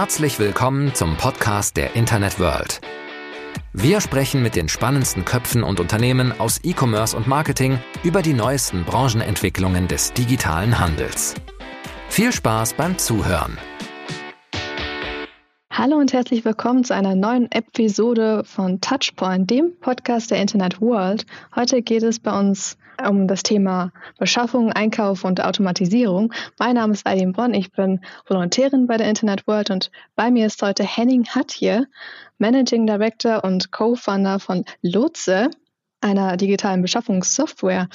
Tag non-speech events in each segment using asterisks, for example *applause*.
Herzlich willkommen zum Podcast der Internet World. Wir sprechen mit den spannendsten Köpfen und Unternehmen aus E-Commerce und Marketing über die neuesten Branchenentwicklungen des digitalen Handels. Viel Spaß beim Zuhören. Hallo und herzlich willkommen zu einer neuen Episode von Touchpoint, dem Podcast der Internet World. Heute geht es bei uns um das Thema Beschaffung, Einkauf und Automatisierung. Mein Name ist Eileen Bronn, ich bin Volontärin bei der Internet World und bei mir ist heute Henning Hatje, Managing Director und Co-Founder von Lotse, einer digitalen Beschaffungssoftware.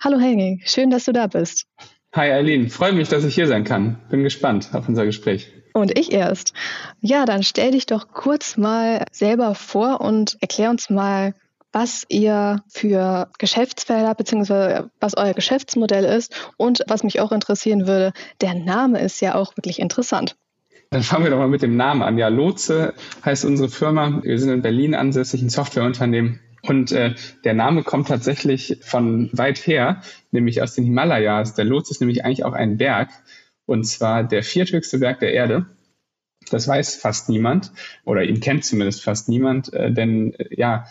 Hallo Henning, schön, dass du da bist. Hi Eileen, freue mich, dass ich hier sein kann. Bin gespannt auf unser Gespräch. Und ich erst. Ja, dann stell dich doch kurz mal selber vor und erklär uns mal, was ihr für Geschäftsfelder bzw. was euer Geschäftsmodell ist und was mich auch interessieren würde, der Name ist ja auch wirklich interessant. Dann fangen wir doch mal mit dem Namen an. Ja, Lotse heißt unsere Firma. Wir sind in Berlin ansässig, ein Softwareunternehmen. Und äh, der Name kommt tatsächlich von weit her, nämlich aus den Himalayas. Der Lotse ist nämlich eigentlich auch ein Berg, und zwar der vierthöchste Berg der Erde. Das weiß fast niemand oder ihn kennt zumindest fast niemand, äh, denn äh, ja,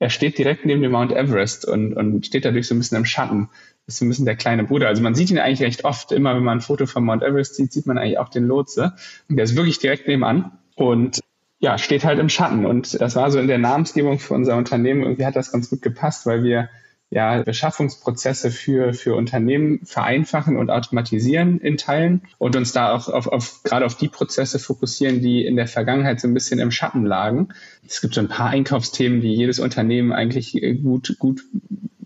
er steht direkt neben dem Mount Everest und, und steht dadurch so ein bisschen im Schatten. Das ist so ein bisschen der kleine Bruder. Also man sieht ihn eigentlich recht oft. Immer wenn man ein Foto von Mount Everest sieht, sieht man eigentlich auch den Lotse. Und der ist wirklich direkt nebenan und ja, steht halt im Schatten. Und das war so in der Namensgebung für unser Unternehmen. Irgendwie hat das ganz gut gepasst, weil wir ja, Beschaffungsprozesse für, für Unternehmen vereinfachen und automatisieren in Teilen und uns da auch auf, auf, gerade auf die Prozesse fokussieren, die in der Vergangenheit so ein bisschen im Schatten lagen. Es gibt so ein paar Einkaufsthemen, die jedes Unternehmen eigentlich gut, gut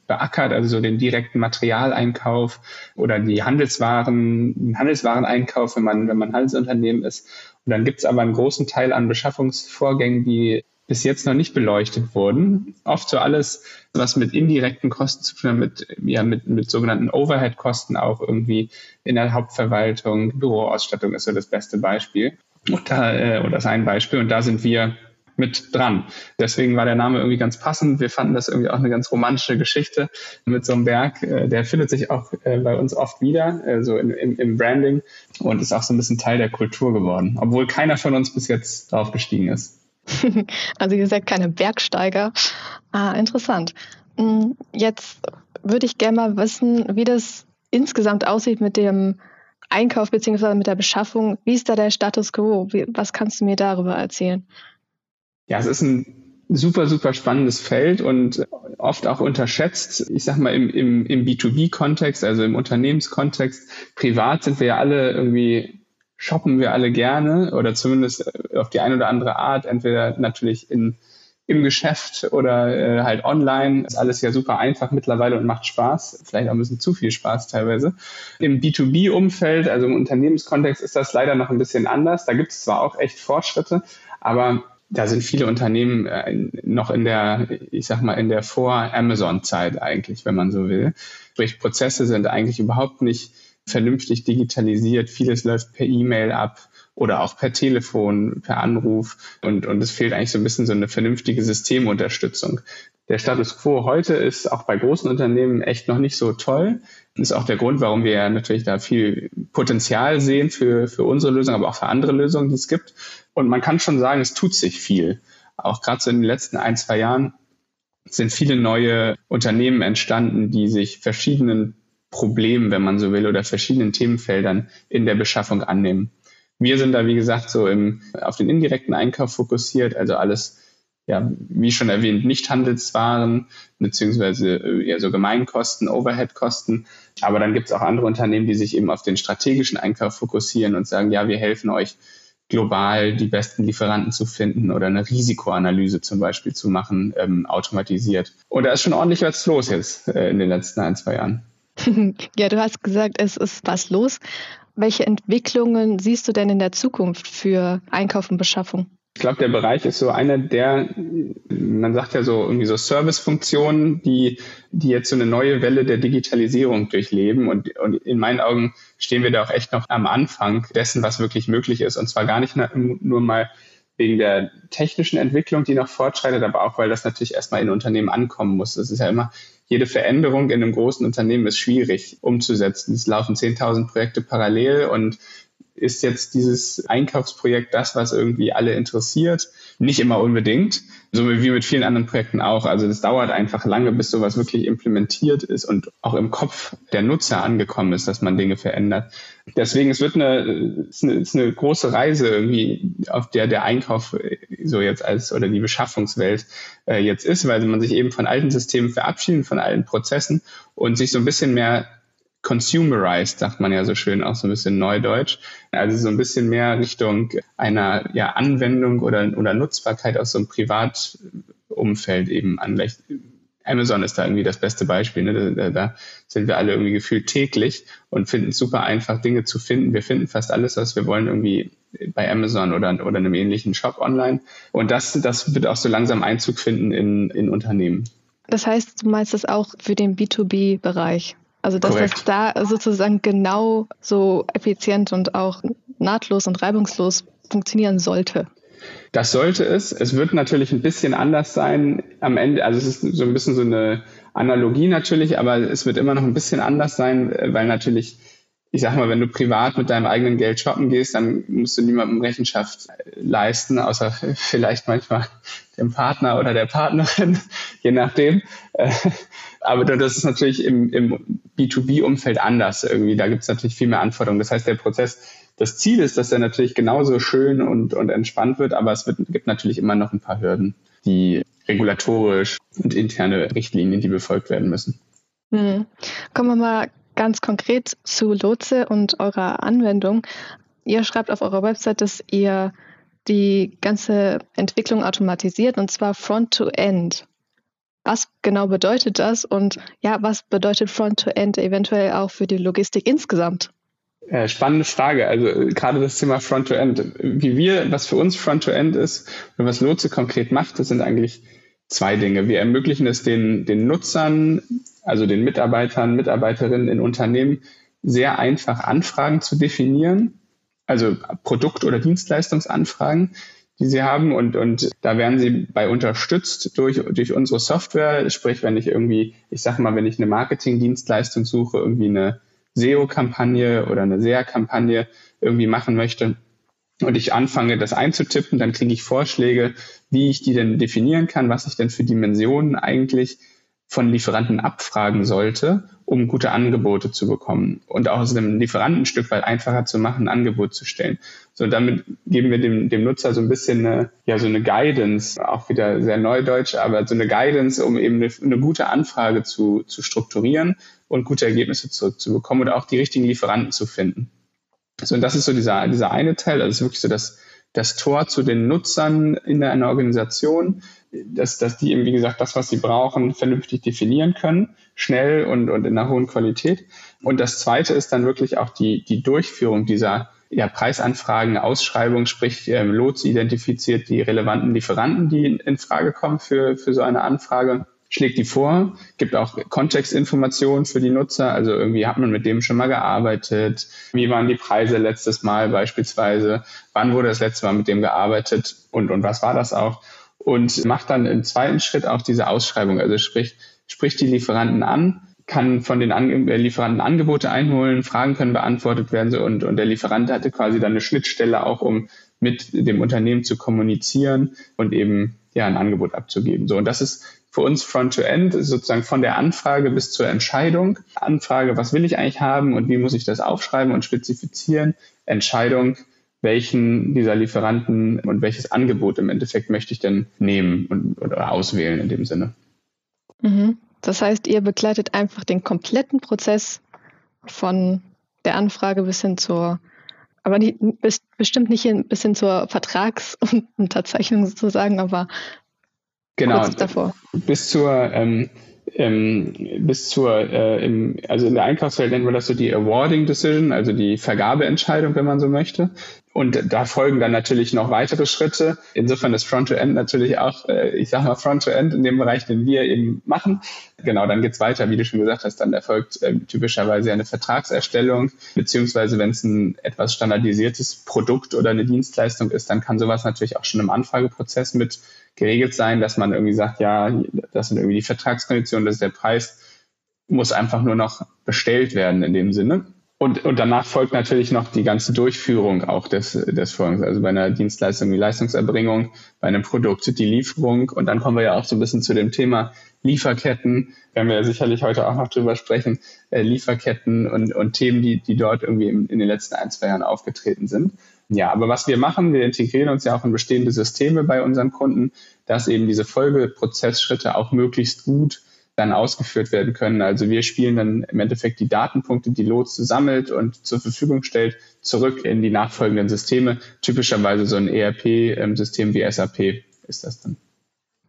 beackert, also so den direkten Materialeinkauf oder die Handelswaren, Handelswareneinkauf, wenn man, wenn man Handelsunternehmen ist. Und dann gibt es aber einen großen Teil an Beschaffungsvorgängen, die bis jetzt noch nicht beleuchtet wurden. Oft so alles, was mit indirekten Kosten zu tun hat, mit, ja, mit, mit sogenannten Overhead-Kosten auch irgendwie in der Hauptverwaltung. Büroausstattung ist so das beste Beispiel. Und da, äh, oder ist ein Beispiel. Und da sind wir mit dran. Deswegen war der Name irgendwie ganz passend. Wir fanden das irgendwie auch eine ganz romantische Geschichte mit so einem Berg. Äh, der findet sich auch äh, bei uns oft wieder, äh, so im, im Branding und ist auch so ein bisschen Teil der Kultur geworden, obwohl keiner von uns bis jetzt drauf gestiegen ist. *laughs* Also ihr seid keine Bergsteiger. Ah, interessant. Hm, jetzt würde ich gerne mal wissen, wie das insgesamt aussieht mit dem Einkauf bzw. mit der Beschaffung. Wie ist da der Status quo? Wie, was kannst du mir darüber erzählen? Ja, es ist ein super, super spannendes Feld und oft auch unterschätzt. Ich sag mal, im, im, im B2B-Kontext, also im Unternehmenskontext, privat sind wir ja alle irgendwie shoppen wir alle gerne oder zumindest äh, auf die eine oder andere Art, entweder natürlich in, im Geschäft oder äh, halt online. Ist alles ja super einfach mittlerweile und macht Spaß, vielleicht auch ein bisschen zu viel Spaß teilweise. Im B2B-Umfeld, also im Unternehmenskontext, ist das leider noch ein bisschen anders. Da gibt es zwar auch echt Fortschritte, aber da sind viele Unternehmen äh, noch in der, ich sag mal, in der Vor-Amazon-Zeit eigentlich, wenn man so will. Sprich, Prozesse sind eigentlich überhaupt nicht vernünftig digitalisiert. Vieles läuft per E-Mail ab oder auch per Telefon, per Anruf. Und, und es fehlt eigentlich so ein bisschen so eine vernünftige Systemunterstützung. Der Status quo heute ist auch bei großen Unternehmen echt noch nicht so toll. Das ist auch der Grund, warum wir natürlich da viel Potenzial sehen für, für unsere Lösung, aber auch für andere Lösungen, die es gibt. Und man kann schon sagen, es tut sich viel. Auch gerade so in den letzten ein, zwei Jahren sind viele neue Unternehmen entstanden, die sich verschiedenen Problemen, wenn man so will, oder verschiedenen Themenfeldern in der Beschaffung annehmen. Wir sind da, wie gesagt, so im, auf den indirekten Einkauf fokussiert, also alles, ja, wie schon erwähnt, nicht Handelswaren, beziehungsweise äh, ja, so Gemeinkosten, Overheadkosten. Aber dann gibt es auch andere Unternehmen, die sich eben auf den strategischen Einkauf fokussieren und sagen, ja, wir helfen euch global die besten Lieferanten zu finden oder eine Risikoanalyse zum Beispiel zu machen, ähm, automatisiert. Und da ist schon ordentlich was los jetzt äh, in den letzten ein, zwei Jahren. *laughs* ja, du hast gesagt, es ist was los. Welche Entwicklungen siehst du denn in der Zukunft für Einkauf und Beschaffung? Ich glaube, der Bereich ist so einer der, man sagt ja so irgendwie so Servicefunktionen, die, die jetzt so eine neue Welle der Digitalisierung durchleben. Und, und in meinen Augen stehen wir da auch echt noch am Anfang dessen, was wirklich möglich ist. Und zwar gar nicht nur mal wegen der technischen Entwicklung, die noch fortschreitet, aber auch, weil das natürlich erstmal in Unternehmen ankommen muss. Das ist ja immer jede Veränderung in einem großen Unternehmen ist schwierig umzusetzen. Es laufen 10.000 Projekte parallel und ist jetzt dieses Einkaufsprojekt das, was irgendwie alle interessiert? Nicht immer unbedingt, so wie mit vielen anderen Projekten auch. Also das dauert einfach lange, bis sowas wirklich implementiert ist und auch im Kopf der Nutzer angekommen ist, dass man Dinge verändert. Deswegen, es wird eine, es ist eine, es ist eine große Reise irgendwie, auf der der Einkauf so jetzt als oder die Beschaffungswelt äh, jetzt ist, weil man sich eben von alten Systemen verabschiedet, von alten Prozessen und sich so ein bisschen mehr consumerized, sagt man ja so schön, auch so ein bisschen neudeutsch. Also so ein bisschen mehr Richtung einer ja, Anwendung oder, oder Nutzbarkeit aus so einem Privatumfeld eben anlegt. Amazon ist da irgendwie das beste Beispiel. Ne? Da, da, sind wir alle irgendwie gefühlt täglich und finden es super einfach, Dinge zu finden. Wir finden fast alles, was wir wollen, irgendwie bei Amazon oder, oder einem ähnlichen Shop online. Und das, das wird auch so langsam Einzug finden in, in Unternehmen. Das heißt, du meinst das auch für den B2B-Bereich? Also dass Korrekt. das da sozusagen genau so effizient und auch nahtlos und reibungslos funktionieren sollte. Das sollte es. Es wird natürlich ein bisschen anders sein am Ende. Also es ist so ein bisschen so eine Analogie natürlich, aber es wird immer noch ein bisschen anders sein, weil natürlich, ich sag mal, wenn du privat mit deinem eigenen Geld shoppen gehst, dann musst du niemandem Rechenschaft leisten, außer vielleicht manchmal dem Partner oder der Partnerin, *laughs* je nachdem. Aber das ist natürlich im, im B2B-Umfeld anders irgendwie. Da gibt es natürlich viel mehr Anforderungen. Das heißt, der Prozess, das Ziel ist, dass er natürlich genauso schön und, und entspannt wird, aber es wird, gibt natürlich immer noch ein paar Hürden, die regulatorisch und interne Richtlinien, die befolgt werden müssen. Hm. Kommen wir mal ganz konkret zu Lotse und eurer Anwendung. Ihr schreibt auf eurer Website, dass ihr die ganze Entwicklung automatisiert und zwar Front-to-End. Was genau bedeutet das und ja, was bedeutet Front-to-End eventuell auch für die Logistik insgesamt? Äh, spannende Frage. Also äh, gerade das Thema Front-to-End. Wie wir, was für uns Front-to-End ist und was Lotse konkret macht, das sind eigentlich zwei Dinge. Wir ermöglichen es den, den Nutzern, also den Mitarbeitern, Mitarbeiterinnen in Unternehmen, sehr einfach Anfragen zu definieren, also Produkt- oder Dienstleistungsanfragen, die sie haben und, und da werden sie bei unterstützt durch, durch unsere Software. Sprich, wenn ich irgendwie, ich sage mal, wenn ich eine Marketingdienstleistung suche, irgendwie eine SEO-Kampagne oder eine SEA-Kampagne irgendwie machen möchte und ich anfange, das einzutippen, dann kriege ich Vorschläge, wie ich die denn definieren kann, was ich denn für Dimensionen eigentlich von Lieferanten abfragen sollte, um gute Angebote zu bekommen und auch aus dem Lieferanten ein Stück weit einfacher zu machen, ein Angebot zu stellen. So, damit geben wir dem, dem Nutzer so ein bisschen eine, ja, so eine Guidance, auch wieder sehr neudeutsch, aber so eine Guidance, um eben eine, eine gute Anfrage zu, zu strukturieren und gute Ergebnisse zurückzubekommen und auch die richtigen Lieferanten zu finden. So, und das ist so dieser, dieser eine Teil, also das ist wirklich so das, das Tor zu den Nutzern in einer Organisation, dass, dass die eben, wie gesagt, das, was sie brauchen, vernünftig definieren können, schnell und, und in einer hohen Qualität. Und das Zweite ist dann wirklich auch die, die Durchführung dieser ja, Preisanfragen, Ausschreibung, sprich ähm, Lots identifiziert die relevanten Lieferanten, die in, in Frage kommen für, für so eine Anfrage schlägt die vor, gibt auch Kontextinformationen für die Nutzer. Also irgendwie hat man mit dem schon mal gearbeitet. Wie waren die Preise letztes Mal beispielsweise? Wann wurde das letzte Mal mit dem gearbeitet? Und, und was war das auch? Und macht dann im zweiten Schritt auch diese Ausschreibung. Also sprich, spricht die Lieferanten an, kann von den An äh, Lieferanten Angebote einholen, Fragen können beantwortet werden so, und, und der Lieferant hatte quasi dann eine Schnittstelle auch, um mit dem Unternehmen zu kommunizieren und eben ja ein Angebot abzugeben. So und das ist für uns Front-to-End sozusagen von der Anfrage bis zur Entscheidung. Anfrage, was will ich eigentlich haben und wie muss ich das aufschreiben und spezifizieren? Entscheidung, welchen dieser Lieferanten und welches Angebot im Endeffekt möchte ich denn nehmen und, oder auswählen in dem Sinne. Mhm. Das heißt, ihr begleitet einfach den kompletten Prozess von der Anfrage bis hin zur, aber nicht, bestimmt nicht hin, bis hin zur Vertragsunterzeichnung *laughs* sozusagen, aber Genau, davor. bis zur ähm, ähm, bis zur, äh, im, also in der Einkaufswelt nennen wir das so die Awarding Decision, also die Vergabeentscheidung, wenn man so möchte. Und da folgen dann natürlich noch weitere Schritte. Insofern ist Front-to-End natürlich auch, äh, ich sage mal Front-to-End in dem Bereich, den wir eben machen. Genau, dann geht's weiter, wie du schon gesagt hast, dann erfolgt äh, typischerweise eine Vertragserstellung, beziehungsweise wenn es ein etwas standardisiertes Produkt oder eine Dienstleistung ist, dann kann sowas natürlich auch schon im Anfrageprozess mit geregelt sein, dass man irgendwie sagt, ja, das sind irgendwie die Vertragskonditionen, das ist der Preis, muss einfach nur noch bestellt werden in dem Sinne. Und, und danach folgt natürlich noch die ganze Durchführung auch des, des Vorgangs. Also bei einer Dienstleistung die Leistungserbringung, bei einem Produkt die Lieferung. Und dann kommen wir ja auch so ein bisschen zu dem Thema Lieferketten. Werden wir ja sicherlich heute auch noch drüber sprechen. Äh, Lieferketten und, und Themen, die, die dort irgendwie in, in den letzten ein, zwei Jahren aufgetreten sind. Ja, aber was wir machen, wir integrieren uns ja auch in bestehende Systeme bei unseren Kunden, dass eben diese Folgeprozessschritte auch möglichst gut dann ausgeführt werden können. Also wir spielen dann im Endeffekt die Datenpunkte, die Lotse sammelt und zur Verfügung stellt, zurück in die nachfolgenden Systeme. Typischerweise so ein ERP-System wie SAP ist das dann.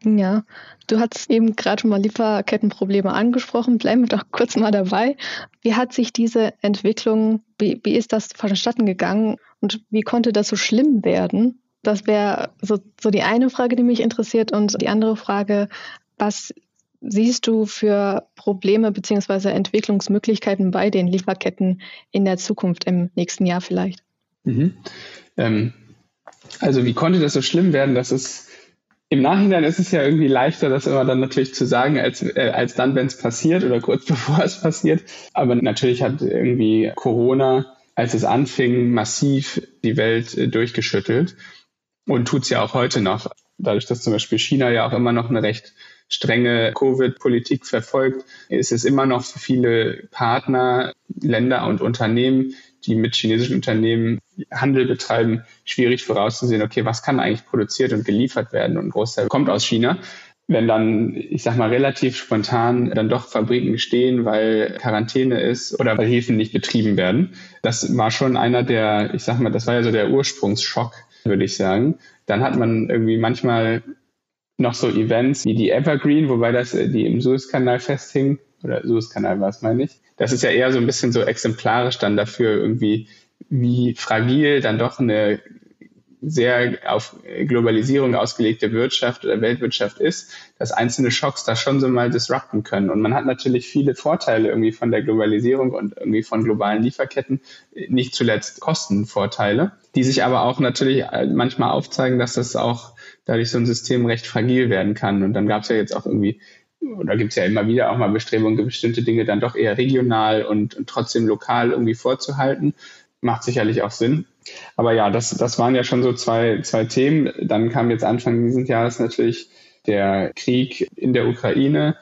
Ja, du hast eben gerade schon mal Lieferkettenprobleme angesprochen. Bleiben wir doch kurz mal dabei. Wie hat sich diese Entwicklung, wie, wie ist das vonstatten gegangen und wie konnte das so schlimm werden? Das wäre so, so die eine Frage, die mich interessiert. Und die andere Frage, was siehst du für Probleme bzw. Entwicklungsmöglichkeiten bei den Lieferketten in der Zukunft im nächsten Jahr vielleicht? Mhm. Ähm, also wie konnte das so schlimm werden, dass es im Nachhinein ist es ja irgendwie leichter, das immer dann natürlich zu sagen, als, äh, als dann, wenn es passiert oder kurz *laughs* bevor es passiert. Aber natürlich hat irgendwie Corona, als es anfing, massiv die Welt äh, durchgeschüttelt und tut es ja auch heute noch. Dadurch, dass zum Beispiel China ja auch immer noch eine recht strenge Covid-Politik verfolgt, ist es immer noch für viele Partner, Länder und Unternehmen, die mit chinesischen Unternehmen Handel betreiben, schwierig vorauszusehen, okay, was kann eigentlich produziert und geliefert werden und ein Großteil kommt aus China. Wenn dann, ich sag mal, relativ spontan dann doch Fabriken stehen, weil Quarantäne ist oder weil Häfen nicht betrieben werden, das war schon einer der, ich sag mal, das war ja so der Ursprungsschock, würde ich sagen. Dann hat man irgendwie manchmal noch so Events wie die Evergreen, wobei das äh, die im Suezkanal festhing, oder Suezkanal war es, meine ich. Das ist ja eher so ein bisschen so exemplarisch dann dafür irgendwie, wie fragil dann doch eine sehr auf Globalisierung ausgelegte Wirtschaft oder Weltwirtschaft ist, dass einzelne Schocks da schon so mal disrupten können. Und man hat natürlich viele Vorteile irgendwie von der Globalisierung und irgendwie von globalen Lieferketten, nicht zuletzt Kostenvorteile, die sich aber auch natürlich äh, manchmal aufzeigen, dass das auch dadurch so ein System recht fragil werden kann. Und dann gab es ja jetzt auch irgendwie, oder gibt es ja immer wieder auch mal Bestrebungen, bestimmte Dinge dann doch eher regional und, und trotzdem lokal irgendwie vorzuhalten. Macht sicherlich auch Sinn. Aber ja, das, das waren ja schon so zwei, zwei Themen. Dann kam jetzt Anfang dieses Jahres natürlich der Krieg in der Ukraine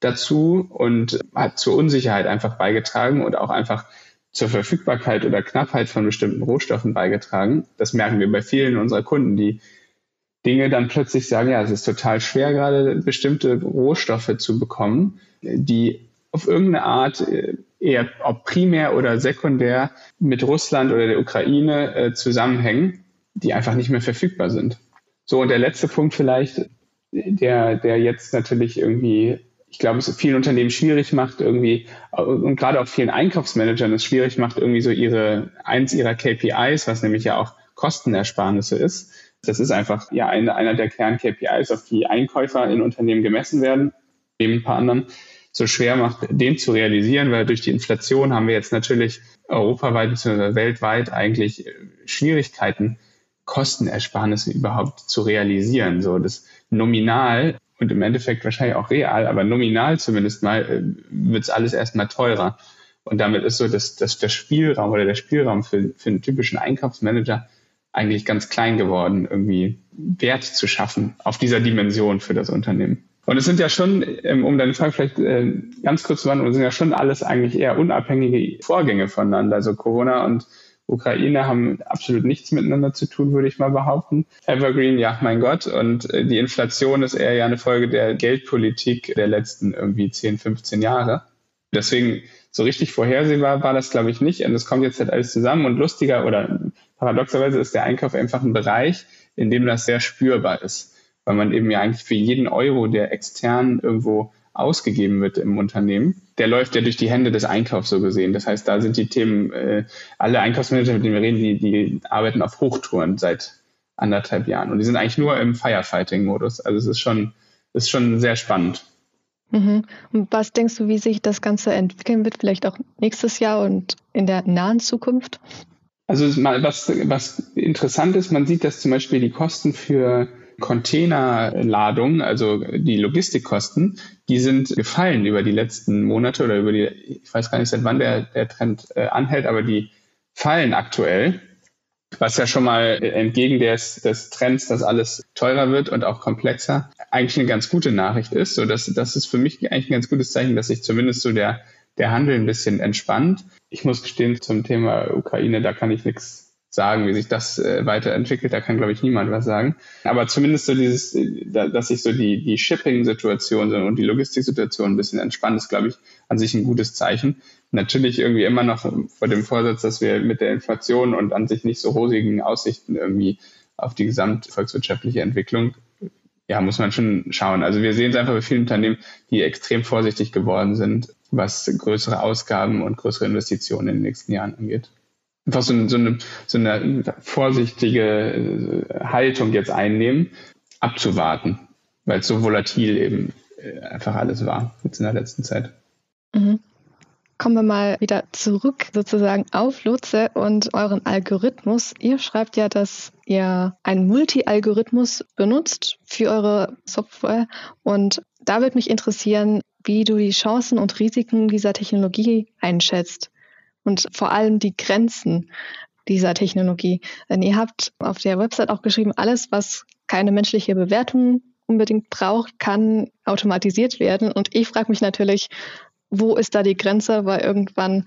dazu und hat zur Unsicherheit einfach beigetragen und auch einfach zur Verfügbarkeit oder Knappheit von bestimmten Rohstoffen beigetragen. Das merken wir bei vielen unserer Kunden, die Dinge dann plötzlich sagen, ja, es ist total schwer, gerade bestimmte Rohstoffe zu bekommen, die auf irgendeine Art äh, eher ob primär oder sekundär mit Russland oder der Ukraine äh, zusammenhängen, die einfach nicht mehr verfügbar sind. So, und der letzte Punkt vielleicht, der, der jetzt natürlich irgendwie, ich glaube, es vielen Unternehmen schwierig macht, irgendwie, und gerade auch vielen Einkaufsmanagern es schwierig macht, irgendwie so ihre, eins ihrer KPIs, was nämlich ja auch Kostenersparnisse ist, das ist einfach ja eine, einer der Kern-KPIs, auf die Einkäufer in Unternehmen gemessen werden, neben ein paar anderen, so schwer macht, den zu realisieren, weil durch die Inflation haben wir jetzt natürlich europaweit bzw. weltweit eigentlich äh, Schwierigkeiten, Kostenersparnisse überhaupt zu realisieren. So das nominal und im Endeffekt wahrscheinlich auch real, aber nominal zumindest mal äh, wird es alles erstmal teurer. Und damit ist so, dass, dass der Spielraum oder der Spielraum für, für einen typischen Einkaufsmanager eigentlich ganz klein geworden, irgendwie Wert zu schaffen auf dieser Dimension für das Unternehmen. Und es sind ja schon, ähm, um deine Frage vielleicht äh, ganz kurz zu beantworten, sind ja schon alles eigentlich eher unabhängige Vorgänge voneinander. Also Corona und Ukraine haben absolut nichts miteinander zu tun, würde ich mal behaupten. Evergreen, ja, mein Gott. Und äh, die Inflation ist eher ja eine Folge der Geldpolitik der letzten irgendwie 10, 15 Jahre. Deswegen so richtig vorhersehbar war das, glaube ich, nicht. Und es kommt jetzt halt alles zusammen. Und lustiger oder paradoxerweise ist der Einkauf einfach ein Bereich, in dem das sehr spürbar ist. Weil man eben ja eigentlich für jeden Euro, der extern irgendwo ausgegeben wird im Unternehmen, der läuft ja durch die Hände des Einkaufs so gesehen. Das heißt, da sind die Themen, äh, alle Einkaufsmanager, mit denen wir reden, die, die arbeiten auf Hochtouren seit anderthalb Jahren. Und die sind eigentlich nur im Firefighting-Modus. Also es ist schon, ist schon sehr spannend. Mhm. Und was denkst du, wie sich das Ganze entwickeln wird, vielleicht auch nächstes Jahr und in der nahen Zukunft? Also was, was interessant ist, man sieht, dass zum Beispiel die Kosten für Containerladung, also die Logistikkosten, die sind gefallen über die letzten Monate oder über die, ich weiß gar nicht, seit wann der, der Trend äh, anhält, aber die fallen aktuell was ja schon mal entgegen des, des Trends, dass alles teurer wird und auch komplexer, eigentlich eine ganz gute Nachricht ist. So, dass, das ist für mich eigentlich ein ganz gutes Zeichen, dass sich zumindest so der, der Handel ein bisschen entspannt. Ich muss gestehen, zum Thema Ukraine, da kann ich nichts sagen, wie sich das äh, weiterentwickelt. Da kann, glaube ich, niemand was sagen. Aber zumindest so dieses, da, dass sich so die, die Shipping-Situation und die Logistik-Situation ein bisschen entspannt, ist, glaube ich, an sich ein gutes Zeichen. Natürlich irgendwie immer noch vor dem Vorsatz, dass wir mit der Inflation und an sich nicht so rosigen Aussichten irgendwie auf die gesamtvolkswirtschaftliche Entwicklung ja, muss man schon schauen. Also wir sehen es einfach bei vielen Unternehmen, die extrem vorsichtig geworden sind, was größere Ausgaben und größere Investitionen in den nächsten Jahren angeht einfach so, so, eine, so eine vorsichtige äh, Haltung jetzt einnehmen, abzuwarten, weil es so volatil eben äh, einfach alles war jetzt in der letzten Zeit. Mhm. Kommen wir mal wieder zurück sozusagen auf Lutze und euren Algorithmus. Ihr schreibt ja, dass ihr einen Multi-Algorithmus benutzt für eure Software und da würde mich interessieren, wie du die Chancen und Risiken dieser Technologie einschätzt und vor allem die Grenzen dieser Technologie. Denn ihr habt auf der Website auch geschrieben, alles, was keine menschliche Bewertung unbedingt braucht, kann automatisiert werden. Und ich frage mich natürlich, wo ist da die Grenze? Weil irgendwann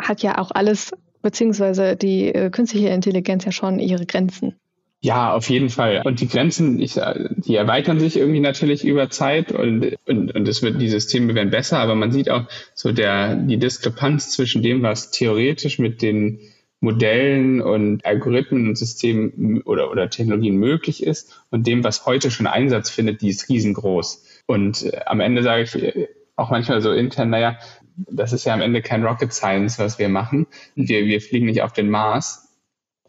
hat ja auch alles, beziehungsweise die äh, künstliche Intelligenz ja schon ihre Grenzen. Ja, auf jeden Fall. Und die Grenzen, ich, die erweitern sich irgendwie natürlich über Zeit und, und, und es wird, die Systeme werden besser, aber man sieht auch so der, die Diskrepanz zwischen dem, was theoretisch mit den Modellen und Algorithmen und Systemen oder, oder Technologien möglich ist und dem, was heute schon Einsatz findet, die ist riesengroß. Und äh, am Ende sage ich äh, auch manchmal so intern, naja, das ist ja am Ende kein Rocket Science, was wir machen. Wir, wir fliegen nicht auf den Mars,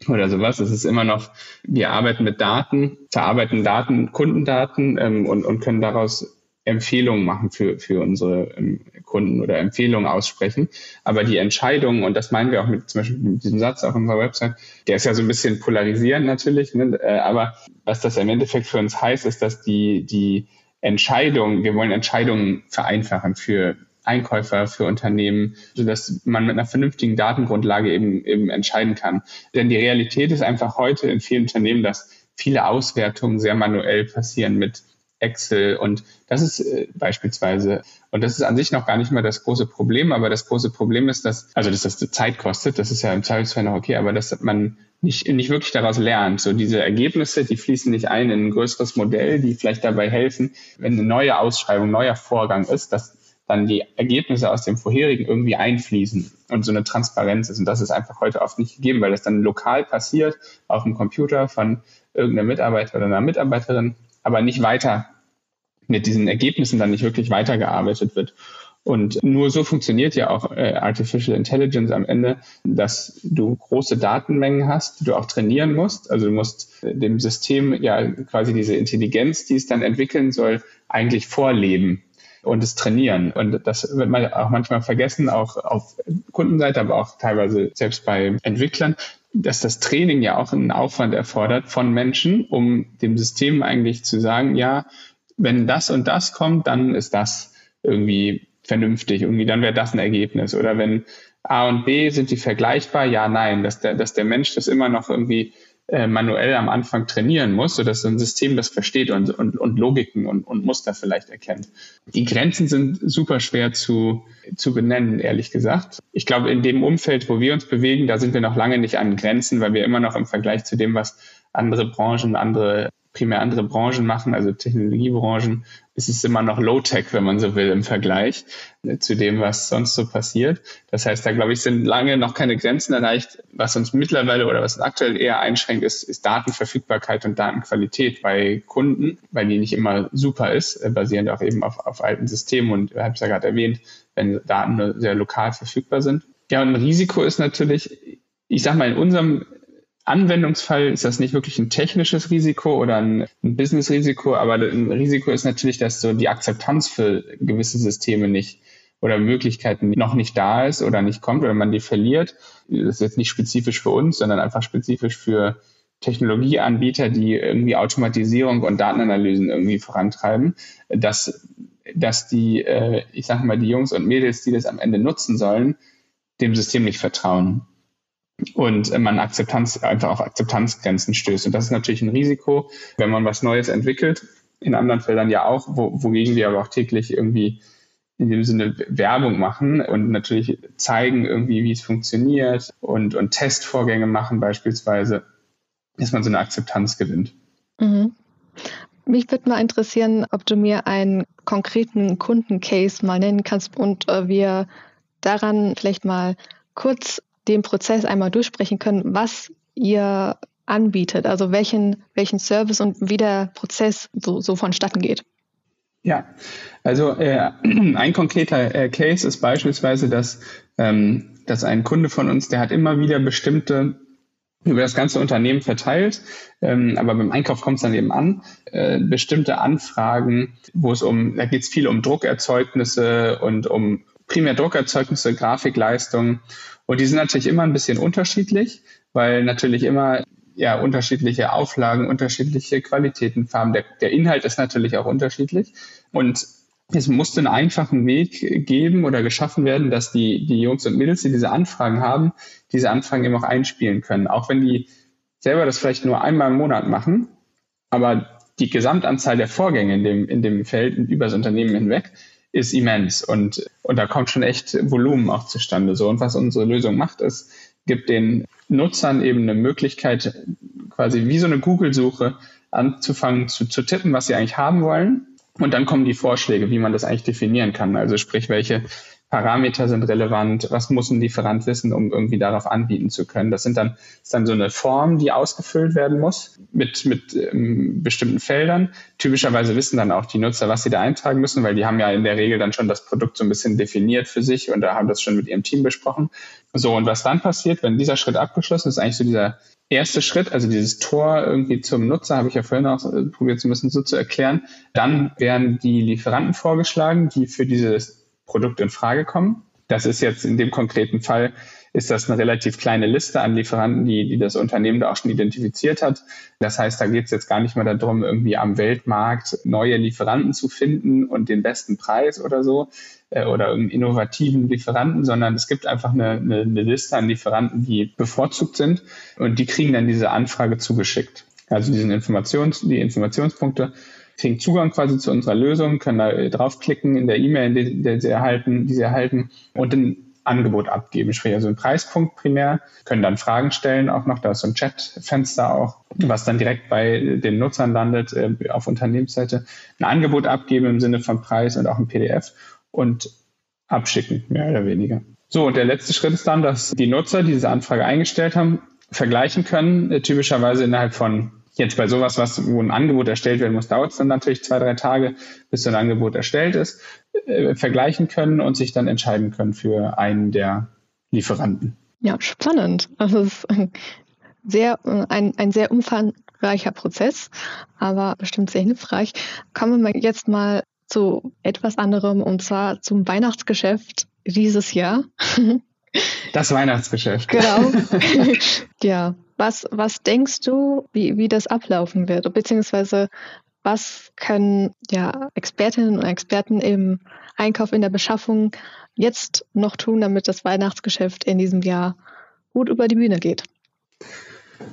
oder sowas. Es ist immer noch, wir arbeiten mit Daten, verarbeiten Daten, Kundendaten ähm, und, und können daraus Empfehlungen machen für, für unsere ähm, Kunden oder Empfehlungen aussprechen. Aber die Entscheidungen, und das meinen wir auch mit zum Beispiel mit diesem Satz auf unserer Website, der ist ja so ein bisschen polarisierend natürlich, ne? äh, aber was das im Endeffekt für uns heißt, ist, dass die, die Entscheidung, wir wollen Entscheidungen vereinfachen für Einkäufer, für Unternehmen, sodass man mit einer vernünftigen Datengrundlage eben, eben entscheiden kann. Denn die Realität ist einfach heute in vielen Unternehmen, dass viele Auswertungen sehr manuell passieren mit Excel und das ist äh, beispielsweise, und das ist an sich noch gar nicht mal das große Problem, aber das große Problem ist, dass, also dass das Zeit kostet, das ist ja im Zweifelsfall noch okay, aber dass man nicht, nicht wirklich daraus lernt. So diese Ergebnisse, die fließen nicht ein in ein größeres Modell, die vielleicht dabei helfen, wenn eine neue Ausschreibung, neuer Vorgang ist, dass dann die Ergebnisse aus dem vorherigen irgendwie einfließen und so eine Transparenz ist. Und das ist einfach heute oft nicht gegeben, weil das dann lokal passiert auf dem Computer von irgendeinem Mitarbeiter oder einer Mitarbeiterin, aber nicht weiter mit diesen Ergebnissen dann nicht wirklich weitergearbeitet wird. Und nur so funktioniert ja auch äh, Artificial Intelligence am Ende, dass du große Datenmengen hast, die du auch trainieren musst. Also du musst äh, dem System ja quasi diese Intelligenz, die es dann entwickeln soll, eigentlich vorleben und das Trainieren. Und das wird man auch manchmal vergessen, auch auf Kundenseite, aber auch teilweise selbst bei Entwicklern, dass das Training ja auch einen Aufwand erfordert von Menschen, um dem System eigentlich zu sagen, ja, wenn das und das kommt, dann ist das irgendwie vernünftig. Irgendwie dann wäre das ein Ergebnis. Oder wenn A und B sind die vergleichbar? Ja, nein, dass der, dass der Mensch das immer noch irgendwie äh, manuell am Anfang trainieren muss, sodass so ein System das versteht und, und, und Logiken und, und Muster vielleicht erkennt. Die Grenzen sind super schwer zu, zu benennen, ehrlich gesagt. Ich glaube, in dem Umfeld, wo wir uns bewegen, da sind wir noch lange nicht an Grenzen, weil wir immer noch im Vergleich zu dem, was andere Branchen, andere primär andere Branchen machen, also Technologiebranchen, ist es immer noch Low-Tech, wenn man so will, im Vergleich äh, zu dem, was sonst so passiert. Das heißt, da glaube ich, sind lange noch keine Grenzen erreicht. Was uns mittlerweile oder was aktuell eher einschränkt, ist, ist Datenverfügbarkeit und Datenqualität bei Kunden, weil die nicht immer super ist, äh, basierend auch eben auf, auf alten Systemen und ich habe es ja gerade erwähnt, wenn Daten nur sehr lokal verfügbar sind. Ja, und ein Risiko ist natürlich, ich sage mal, in unserem Anwendungsfall ist das nicht wirklich ein technisches Risiko oder ein, ein Business-Risiko, aber ein Risiko ist natürlich, dass so die Akzeptanz für gewisse Systeme nicht oder Möglichkeiten noch nicht da ist oder nicht kommt oder man die verliert. Das ist jetzt nicht spezifisch für uns, sondern einfach spezifisch für Technologieanbieter, die irgendwie Automatisierung und Datenanalysen irgendwie vorantreiben, dass, dass die, äh, ich sage mal, die Jungs und Mädels, die das am Ende nutzen sollen, dem System nicht vertrauen und man Akzeptanz, einfach auf Akzeptanzgrenzen stößt. Und das ist natürlich ein Risiko, wenn man was Neues entwickelt, in anderen Feldern ja auch, wo, wogegen wir aber auch täglich irgendwie in dem Sinne Werbung machen und natürlich zeigen irgendwie, wie es funktioniert und, und Testvorgänge machen beispielsweise, dass man so eine Akzeptanz gewinnt. Mhm. Mich würde mal interessieren, ob du mir einen konkreten Kundencase mal nennen kannst und äh, wir daran vielleicht mal kurz den Prozess einmal durchsprechen können, was ihr anbietet, also welchen, welchen Service und wie der Prozess so, so vonstatten geht. Ja, also äh, *clears throat* ein konkreter äh, Case ist beispielsweise, dass, ähm, dass ein Kunde von uns, der hat immer wieder bestimmte über das ganze Unternehmen verteilt, ähm, aber beim Einkauf kommt es dann eben an, äh, bestimmte Anfragen, wo es um, da geht es viel um Druckerzeugnisse und um primär Druckerzeugnisse, Grafikleistung und die sind natürlich immer ein bisschen unterschiedlich, weil natürlich immer ja unterschiedliche Auflagen, unterschiedliche Qualitäten, Farben. Der, der Inhalt ist natürlich auch unterschiedlich. Und es musste einen einfachen Weg geben oder geschaffen werden, dass die, die Jungs und Mädels, die diese Anfragen haben, diese Anfragen eben auch einspielen können. Auch wenn die selber das vielleicht nur einmal im Monat machen, aber die Gesamtanzahl der Vorgänge in dem, in dem Feld über das Unternehmen hinweg ist immens und, und da kommt schon echt Volumen auch zustande. So. Und was unsere Lösung macht, ist, gibt den Nutzern eben eine Möglichkeit, quasi wie so eine Google-Suche anzufangen zu, zu tippen, was sie eigentlich haben wollen. Und dann kommen die Vorschläge, wie man das eigentlich definieren kann. Also sprich, welche Parameter sind relevant, was muss ein Lieferant wissen, um irgendwie darauf anbieten zu können. Das sind dann, ist dann so eine Form, die ausgefüllt werden muss mit, mit ähm, bestimmten Feldern. Typischerweise wissen dann auch die Nutzer, was sie da eintragen müssen, weil die haben ja in der Regel dann schon das Produkt so ein bisschen definiert für sich und da haben das schon mit ihrem Team besprochen. So, und was dann passiert, wenn dieser Schritt abgeschlossen ist, eigentlich so dieser erste Schritt, also dieses Tor irgendwie zum Nutzer, habe ich ja vorhin auch äh, probiert, so ein bisschen so zu erklären. Dann werden die Lieferanten vorgeschlagen, die für dieses Produkt in Frage kommen. Das ist jetzt in dem konkreten Fall, ist das eine relativ kleine Liste an Lieferanten, die, die das Unternehmen da auch schon identifiziert hat. Das heißt, da geht es jetzt gar nicht mehr darum, irgendwie am Weltmarkt neue Lieferanten zu finden und den besten Preis oder so äh, oder einen innovativen Lieferanten, sondern es gibt einfach eine, eine, eine Liste an Lieferanten, die bevorzugt sind und die kriegen dann diese Anfrage zugeschickt. Also diesen Informations, die Informationspunkte kriegen Zugang quasi zu unserer Lösung, können da äh, draufklicken in der E-Mail, die, die, sie erhalten, die sie erhalten und ein Angebot abgeben, sprich also einen Preispunkt primär, können dann Fragen stellen auch noch, da ist so ein Chatfenster auch, was dann direkt bei den Nutzern landet äh, auf Unternehmensseite, ein Angebot abgeben im Sinne von Preis und auch ein PDF und abschicken, mehr oder weniger. So, und der letzte Schritt ist dann, dass die Nutzer, die diese Anfrage eingestellt haben, vergleichen können, äh, typischerweise innerhalb von Jetzt bei sowas, was, wo ein Angebot erstellt werden muss, dauert es dann natürlich zwei, drei Tage, bis so ein Angebot erstellt ist, äh, vergleichen können und sich dann entscheiden können für einen der Lieferanten. Ja, spannend. Also es ist ein sehr, ein, ein sehr umfangreicher Prozess, aber bestimmt sehr hilfreich. Kommen wir jetzt mal zu etwas anderem und zwar zum Weihnachtsgeschäft dieses Jahr. Das Weihnachtsgeschäft. Genau. *laughs* *laughs* ja, was, was denkst du, wie, wie das ablaufen wird? Beziehungsweise was können ja, Expertinnen und Experten im Einkauf, in der Beschaffung jetzt noch tun, damit das Weihnachtsgeschäft in diesem Jahr gut über die Bühne geht?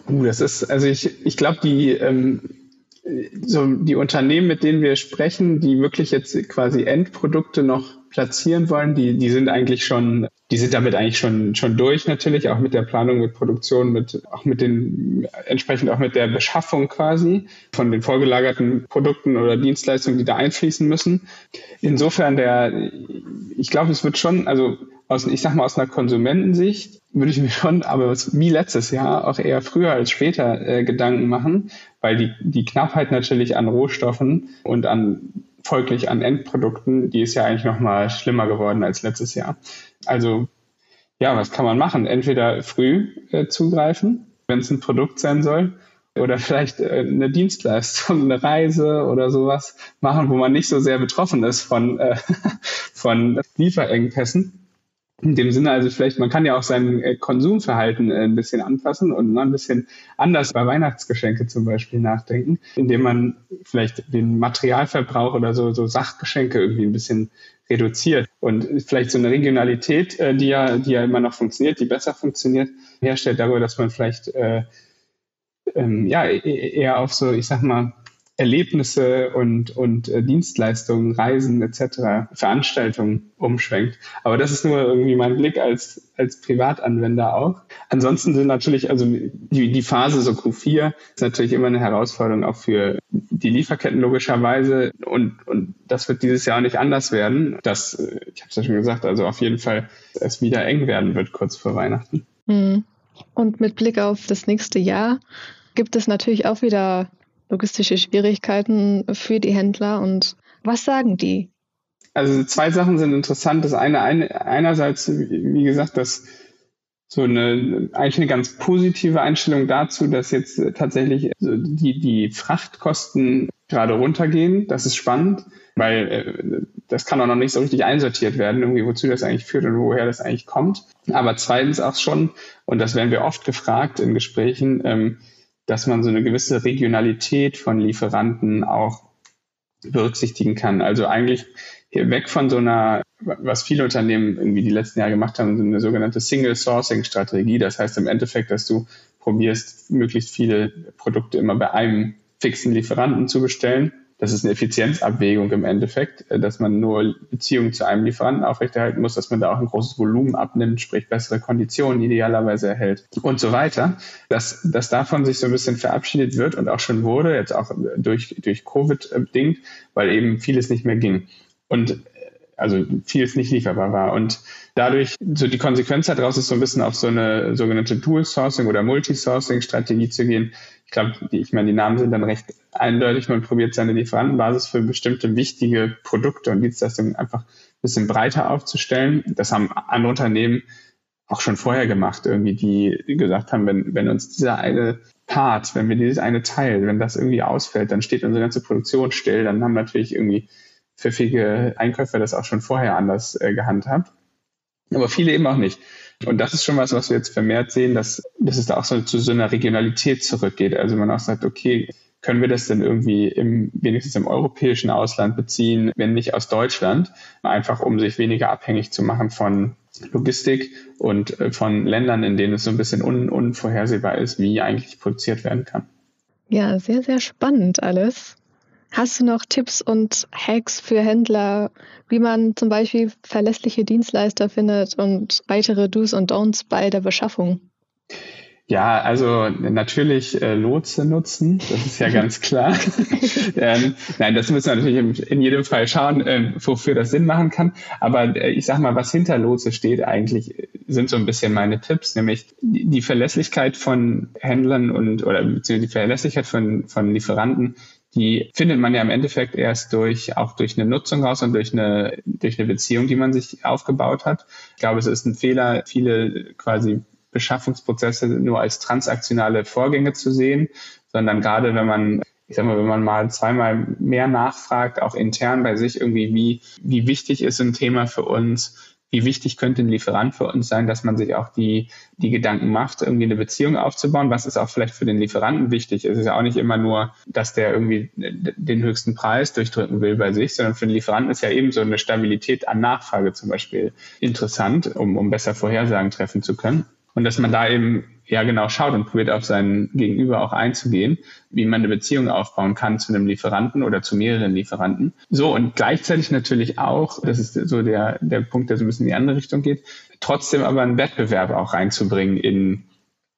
Uh, das ist, also ich, ich glaube, die, ähm, so die Unternehmen, mit denen wir sprechen, die wirklich jetzt quasi Endprodukte noch platzieren wollen, die, die sind eigentlich schon die sind damit eigentlich schon, schon durch natürlich, auch mit der Planung, mit Produktion, mit, auch mit den, entsprechend auch mit der Beschaffung quasi von den vorgelagerten Produkten oder Dienstleistungen, die da einfließen müssen. Insofern der, ich glaube, es wird schon, also aus, ich sag mal aus einer Konsumentensicht würde ich mir schon, aber wie letztes Jahr auch eher früher als später äh, Gedanken machen, weil die, die Knappheit natürlich an Rohstoffen und an folglich an Endprodukten, die ist ja eigentlich noch mal schlimmer geworden als letztes Jahr. Also ja, was kann man machen? Entweder früh äh, zugreifen, wenn es ein Produkt sein soll, oder vielleicht äh, eine Dienstleistung, eine Reise oder sowas machen, wo man nicht so sehr betroffen ist von, äh, *laughs* von Lieferengpässen. In dem Sinne, also vielleicht, man kann ja auch sein äh, Konsumverhalten äh, ein bisschen anpassen und mal ein bisschen anders bei Weihnachtsgeschenke zum Beispiel nachdenken, indem man vielleicht den Materialverbrauch oder so, so Sachgeschenke irgendwie ein bisschen reduziert. Und vielleicht so eine Regionalität, äh, die ja, die ja immer noch funktioniert, die besser funktioniert, herstellt darüber, dass man vielleicht äh, ähm, ja e-, e-, eher auf so, ich sag mal, Erlebnisse und, und äh, Dienstleistungen, Reisen etc., Veranstaltungen umschwenkt. Aber das ist nur irgendwie mein Blick als, als Privatanwender auch. Ansonsten sind natürlich, also die, die Phase so Q4 ist natürlich immer eine Herausforderung auch für die Lieferketten logischerweise und, und das wird dieses Jahr nicht anders werden. Das, äh, ich habe es ja schon gesagt, also auf jeden Fall es wieder eng werden wird kurz vor Weihnachten. Hm. Und mit Blick auf das nächste Jahr gibt es natürlich auch wieder logistische Schwierigkeiten für die Händler und was sagen die? Also zwei Sachen sind interessant. Das eine, eine einerseits, wie gesagt, dass so eine eigentlich eine ganz positive Einstellung dazu, dass jetzt tatsächlich die, die Frachtkosten gerade runtergehen. Das ist spannend, weil äh, das kann auch noch nicht so richtig einsortiert werden, irgendwie wozu das eigentlich führt und woher das eigentlich kommt. Aber zweitens auch schon, und das werden wir oft gefragt in Gesprächen, ähm, dass man so eine gewisse Regionalität von Lieferanten auch berücksichtigen kann. Also eigentlich hier weg von so einer, was viele Unternehmen irgendwie die letzten Jahre gemacht haben, so eine sogenannte Single Sourcing Strategie. Das heißt im Endeffekt, dass du probierst, möglichst viele Produkte immer bei einem fixen Lieferanten zu bestellen das ist eine Effizienzabwägung im Endeffekt, äh, dass man nur Beziehungen zu einem Lieferanten aufrechterhalten muss, dass man da auch ein großes Volumen abnimmt, sprich bessere Konditionen idealerweise erhält und so weiter. Dass, dass davon sich so ein bisschen verabschiedet wird und auch schon wurde, jetzt auch durch, durch Covid bedingt, weil eben vieles nicht mehr ging. Und also vieles nicht lieferbar war. Und dadurch, so die Konsequenz daraus ist so ein bisschen auf so eine sogenannte Dual Sourcing oder Multi-Sourcing Strategie zu gehen, glaube, ich meine, die Namen sind dann recht eindeutig. Man probiert seine Lieferantenbasis für bestimmte wichtige Produkte und Dienstleistungen einfach ein bisschen breiter aufzustellen. Das haben andere Unternehmen auch schon vorher gemacht, irgendwie, die gesagt haben, wenn, wenn uns dieser eine Part, wenn wir dieses eine Teil, wenn das irgendwie ausfällt, dann steht unsere ganze Produktion still. Dann haben natürlich irgendwie pfiffige Einkäufer das auch schon vorher anders äh, gehandhabt. Aber viele eben auch nicht. Und das ist schon was, was wir jetzt vermehrt sehen, dass, dass es da auch so zu so einer Regionalität zurückgeht. Also man auch sagt, okay, können wir das denn irgendwie im, wenigstens im europäischen Ausland beziehen, wenn nicht aus Deutschland, einfach um sich weniger abhängig zu machen von Logistik und äh, von Ländern, in denen es so ein bisschen un, unvorhersehbar ist, wie eigentlich produziert werden kann. Ja, sehr, sehr spannend alles. Hast du noch Tipps und Hacks für Händler, wie man zum Beispiel verlässliche Dienstleister findet und weitere Do's und Don'ts bei der Beschaffung? Ja, also natürlich äh, Lotse nutzen, das ist ja ganz klar. *laughs* ähm, nein, das müssen wir natürlich in, jedem Fall schauen, äh, wofür das Sinn machen kann. Aber äh, ich sag mal, was hinter Lotse steht eigentlich, sind so ein bisschen meine Tipps, nämlich die, die Verlässlichkeit von Händlern und oder beziehungsweise die Verlässlichkeit von, von Lieferanten die findet man ja im Endeffekt erst durch, auch durch eine Nutzung raus und durch eine, durch eine Beziehung, die man sich aufgebaut hat. Ich glaube, es ist ein Fehler, viele quasi Beschaffungsprozesse nur als transaktionale Vorgänge zu sehen, sondern gerade wenn man ich sag mal, wenn man mal zweimal mehr nachfragt, auch intern bei sich irgendwie, wie, wie wichtig ist ein Thema für uns, wie wichtig könnte ein Lieferant für uns sein, dass man sich auch die, die Gedanken macht, irgendwie eine Beziehung aufzubauen. Was ist auch vielleicht für den Lieferanten wichtig? Es ist ja auch nicht immer nur, dass der irgendwie den höchsten Preis durchdrücken will bei sich, sondern für den Lieferanten ist ja eben so eine Stabilität an Nachfrage zum Beispiel interessant, um, um besser Vorhersagen treffen zu können. Und dass man da eben ja genau schaut und probiert auf seinen Gegenüber auch einzugehen, wie man eine Beziehung aufbauen kann zu einem Lieferanten oder zu mehreren Lieferanten. So und gleichzeitig natürlich auch, das ist so der, der Punkt, der so ein bisschen in die andere Richtung geht, trotzdem aber einen Wettbewerb auch reinzubringen in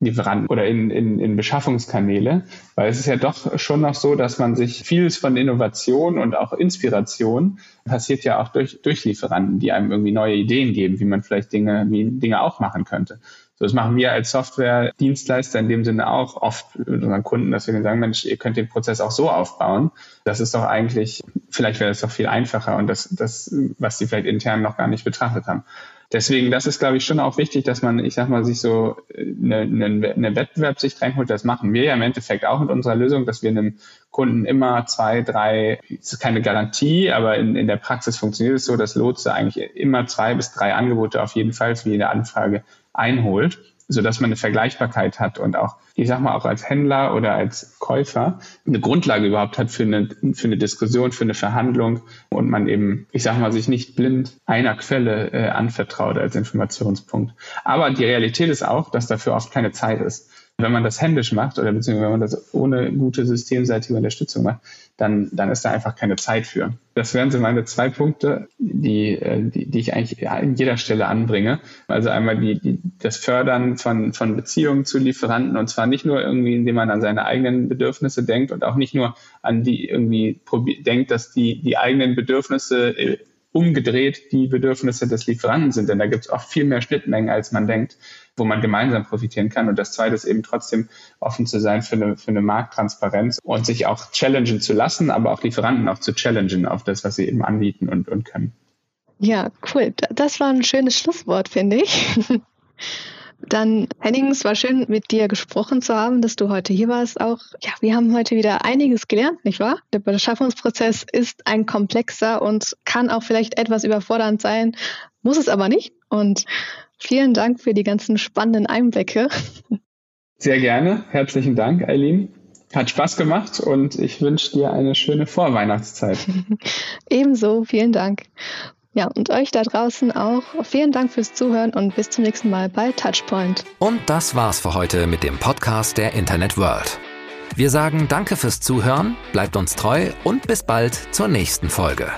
Lieferanten oder in, in, in Beschaffungskanäle, weil es ist ja doch schon noch so, dass man sich vieles von Innovation und auch Inspiration passiert ja auch durch, durch Lieferanten, die einem irgendwie neue Ideen geben, wie man vielleicht Dinge, wie Dinge auch machen könnte. So, das machen wir als Software-Dienstleister in dem Sinne auch oft mit unseren Kunden, dass wir sagen, Mensch, ihr könnt den Prozess auch so aufbauen. Das ist doch eigentlich, vielleicht wäre das doch viel einfacher und das, das, was sie vielleicht intern noch gar nicht betrachtet haben. deswegen, das ist, glaube ich, schon auch wichtig, dass man, ich sag mal, sich so eine, eine, eine Wettbewerbssicht reinholt. Das machen wir ja im Endeffekt auch mit unserer Lösung, dass wir einem Kunden immer zwei, drei, das ist keine Garantie, aber in, in der Praxis funktioniert es so, dass Lotse eigentlich immer zwei bis drei Angebote auf jeden Fall für jede Anfrage einholt so dass man eine Vergleichbarkeit hat und auch, ich sag mal, auch als Händler oder als Käufer eine Grundlage überhaupt hat für eine, für eine Diskussion, für eine Verhandlung und man eben, ich sag mal, sich nicht blind einer Quelle äh, anvertraut als Informationspunkt. Aber die Realität ist auch, dass dafür oft keine Zeit ist. Wenn man das händisch macht oder beziehungsweise wenn man das ohne gute systemseitige Unterstützung macht, dann, dann ist da einfach keine Zeit für. Das wären so meine zwei Punkte, die, äh, die, die ich eigentlich an jeder Stelle anbringe. Also einmal die, die, das Fördern von, von Beziehungen zu Lieferanten und zwar nicht nur irgendwie, indem man an seine eigenen Bedürfnisse denkt und auch nicht nur an die irgendwie denkt, dass die, die eigenen Bedürfnisse äh, umgedreht die Bedürfnisse des Lieferanten sind, denn da gibt es oft viel mehr Schnittmengen, als man denkt, wo man gemeinsam profitieren kann. Und das Zweite ist eben trotzdem offen zu sein für eine, für eine Markttransparenz und sich auch challengen zu lassen, aber auch Lieferanten auch zu challengen auf das, was sie eben anbieten und, und können. Ja, cool. Das war ein schönes Schlusswort, finde ich. *laughs* Dann, Henning, es war schön, mit dir gesprochen zu haben, dass du heute hier warst. Auch, ja, wir haben heute wieder einiges gelernt, nicht wahr? Der Beschaffungsprozess ist ein komplexer und kann auch vielleicht etwas überfordernd sein, muss es aber nicht. Und vielen Dank für die ganzen spannenden Einblicke. Sehr gerne. Herzlichen Dank, Eileen. Hat Spaß gemacht und ich wünsche dir eine schöne Vorweihnachtszeit. *laughs* Ebenso, vielen Dank. Ja, und euch da draußen auch. Vielen Dank fürs Zuhören und bis zum nächsten Mal bei Touchpoint. Und das war's für heute mit dem Podcast der Internet World. Wir sagen Danke fürs Zuhören, bleibt uns treu und bis bald zur nächsten Folge.